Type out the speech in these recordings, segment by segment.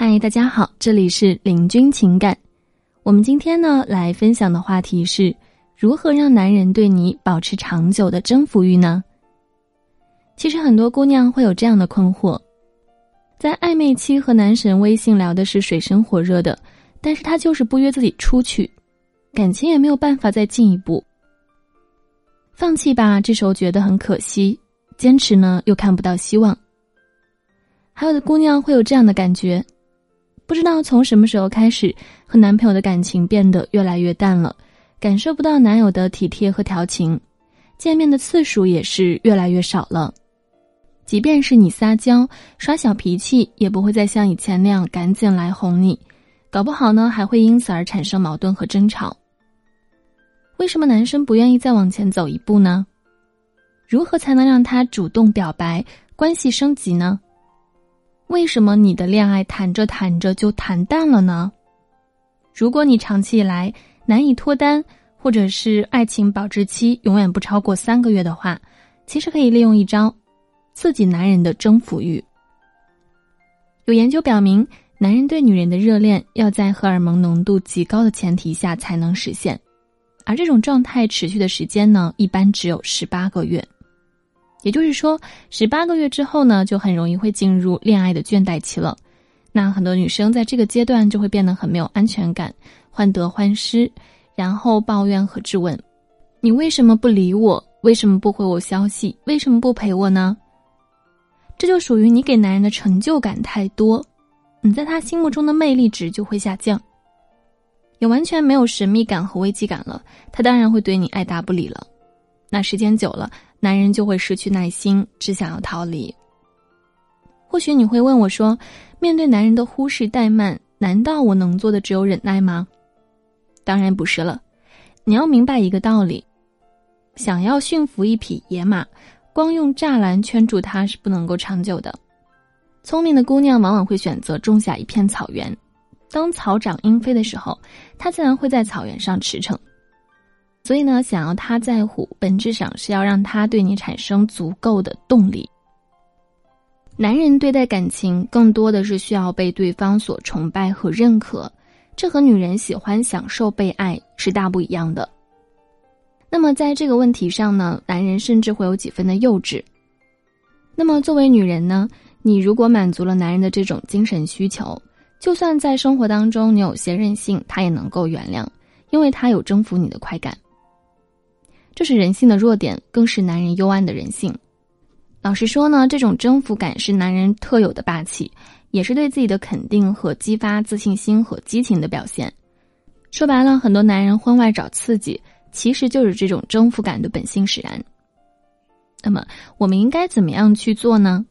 嗨，大家好，这里是领军情感。我们今天呢来分享的话题是如何让男人对你保持长久的征服欲呢？其实很多姑娘会有这样的困惑，在暧昧期和男神微信聊的是水深火热的，但是他就是不约自己出去，感情也没有办法再进一步。放弃吧，这时候觉得很可惜；坚持呢，又看不到希望。还有的姑娘会有这样的感觉，不知道从什么时候开始，和男朋友的感情变得越来越淡了，感受不到男友的体贴和调情，见面的次数也是越来越少了。即便是你撒娇耍小脾气，也不会再像以前那样赶紧来哄你，搞不好呢还会因此而产生矛盾和争吵。为什么男生不愿意再往前走一步呢？如何才能让他主动表白，关系升级呢？为什么你的恋爱谈着谈着就谈淡了呢？如果你长期以来难以脱单，或者是爱情保质期永远不超过三个月的话，其实可以利用一招。刺激男人的征服欲。有研究表明，男人对女人的热恋要在荷尔蒙浓度极高的前提下才能实现，而这种状态持续的时间呢，一般只有十八个月。也就是说，十八个月之后呢，就很容易会进入恋爱的倦怠期了。那很多女生在这个阶段就会变得很没有安全感，患得患失，然后抱怨和质问：“你为什么不理我？为什么不回我消息？为什么不陪我呢？”这就属于你给男人的成就感太多，你在他心目中的魅力值就会下降，也完全没有神秘感和危机感了。他当然会对你爱答不理了。那时间久了，男人就会失去耐心，只想要逃离。或许你会问我说：“面对男人的忽视怠慢，难道我能做的只有忍耐吗？”当然不是了。你要明白一个道理：想要驯服一匹野马。光用栅栏圈住它是不能够长久的。聪明的姑娘往往会选择种下一片草原，当草长莺飞的时候，它自然会在草原上驰骋。所以呢，想要他在乎，本质上是要让他对你产生足够的动力。男人对待感情更多的是需要被对方所崇拜和认可，这和女人喜欢享受被爱是大不一样的。那么在这个问题上呢，男人甚至会有几分的幼稚。那么作为女人呢，你如果满足了男人的这种精神需求，就算在生活当中你有些任性，他也能够原谅，因为他有征服你的快感。这是人性的弱点，更是男人幽暗的人性。老实说呢，这种征服感是男人特有的霸气，也是对自己的肯定和激发自信心和激情的表现。说白了，很多男人婚外找刺激。其实就是这种征服感的本性使然。那么，我们应该怎么样去做呢？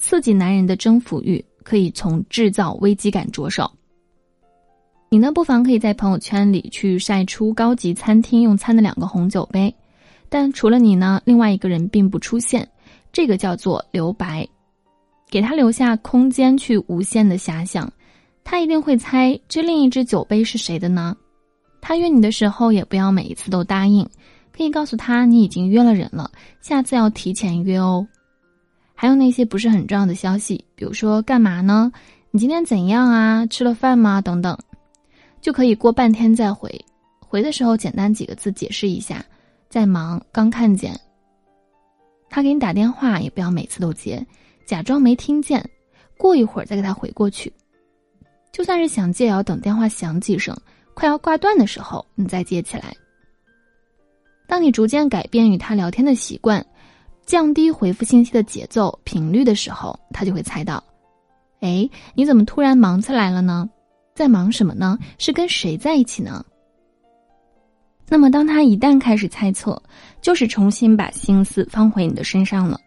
刺激男人的征服欲，可以从制造危机感着手。你呢，不妨可以在朋友圈里去晒出高级餐厅用餐的两个红酒杯，但除了你呢，另外一个人并不出现，这个叫做留白，给他留下空间去无限的遐想，他一定会猜这另一只酒杯是谁的呢？他约你的时候，也不要每一次都答应，可以告诉他你已经约了人了，下次要提前约哦。还有那些不是很重要的消息，比如说干嘛呢？你今天怎样啊？吃了饭吗？等等，就可以过半天再回。回的时候简单几个字解释一下，在忙，刚看见。他给你打电话，也不要每次都接，假装没听见，过一会儿再给他回过去。就算是想接，也要等电话响几声。快要挂断的时候，你再接起来。当你逐渐改变与他聊天的习惯，降低回复信息的节奏频率的时候，他就会猜到：哎，你怎么突然忙起来了呢？在忙什么呢？是跟谁在一起呢？那么，当他一旦开始猜测，就是重新把心思放回你的身上了。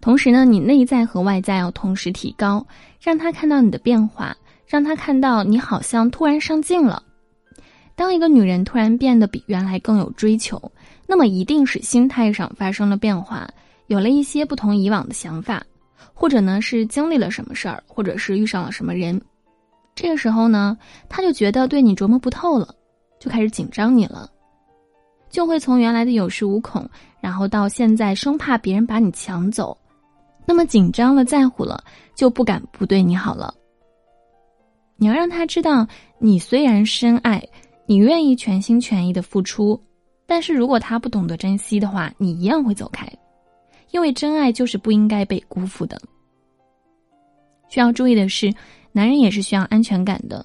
同时呢，你内在和外在要同时提高，让他看到你的变化，让他看到你好像突然上进了。当一个女人突然变得比原来更有追求，那么一定是心态上发生了变化，有了一些不同以往的想法，或者呢是经历了什么事儿，或者是遇上了什么人。这个时候呢，他就觉得对你琢磨不透了，就开始紧张你了，就会从原来的有恃无恐，然后到现在生怕别人把你抢走，那么紧张了，在乎了，就不敢不对你好了。你要让他知道，你虽然深爱，你愿意全心全意的付出，但是如果他不懂得珍惜的话，你一样会走开，因为真爱就是不应该被辜负的。需要注意的是，男人也是需要安全感的。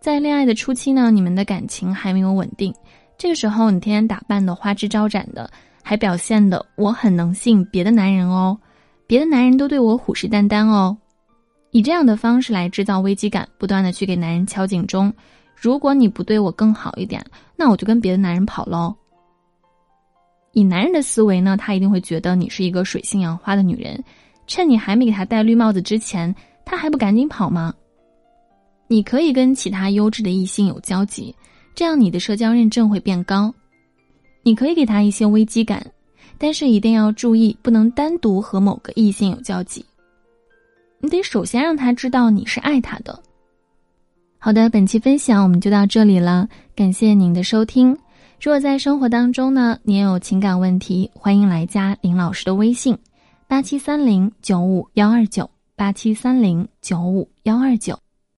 在恋爱的初期呢，你们的感情还没有稳定，这个时候你天天打扮的花枝招展的，还表现的我很能信别的男人哦，别的男人都对我虎视眈眈哦。以这样的方式来制造危机感，不断的去给男人敲警钟。如果你不对我更好一点，那我就跟别的男人跑喽。以男人的思维呢，他一定会觉得你是一个水性杨花的女人，趁你还没给他戴绿帽子之前，他还不赶紧跑吗？你可以跟其他优质的异性有交集，这样你的社交认证会变高。你可以给他一些危机感，但是一定要注意，不能单独和某个异性有交集。你得首先让他知道你是爱他的。好的，本期分享我们就到这里了，感谢您的收听。如果在生活当中呢，你也有情感问题，欢迎来加林老师的微信：八七三零九五幺二九八七三零九五幺二九。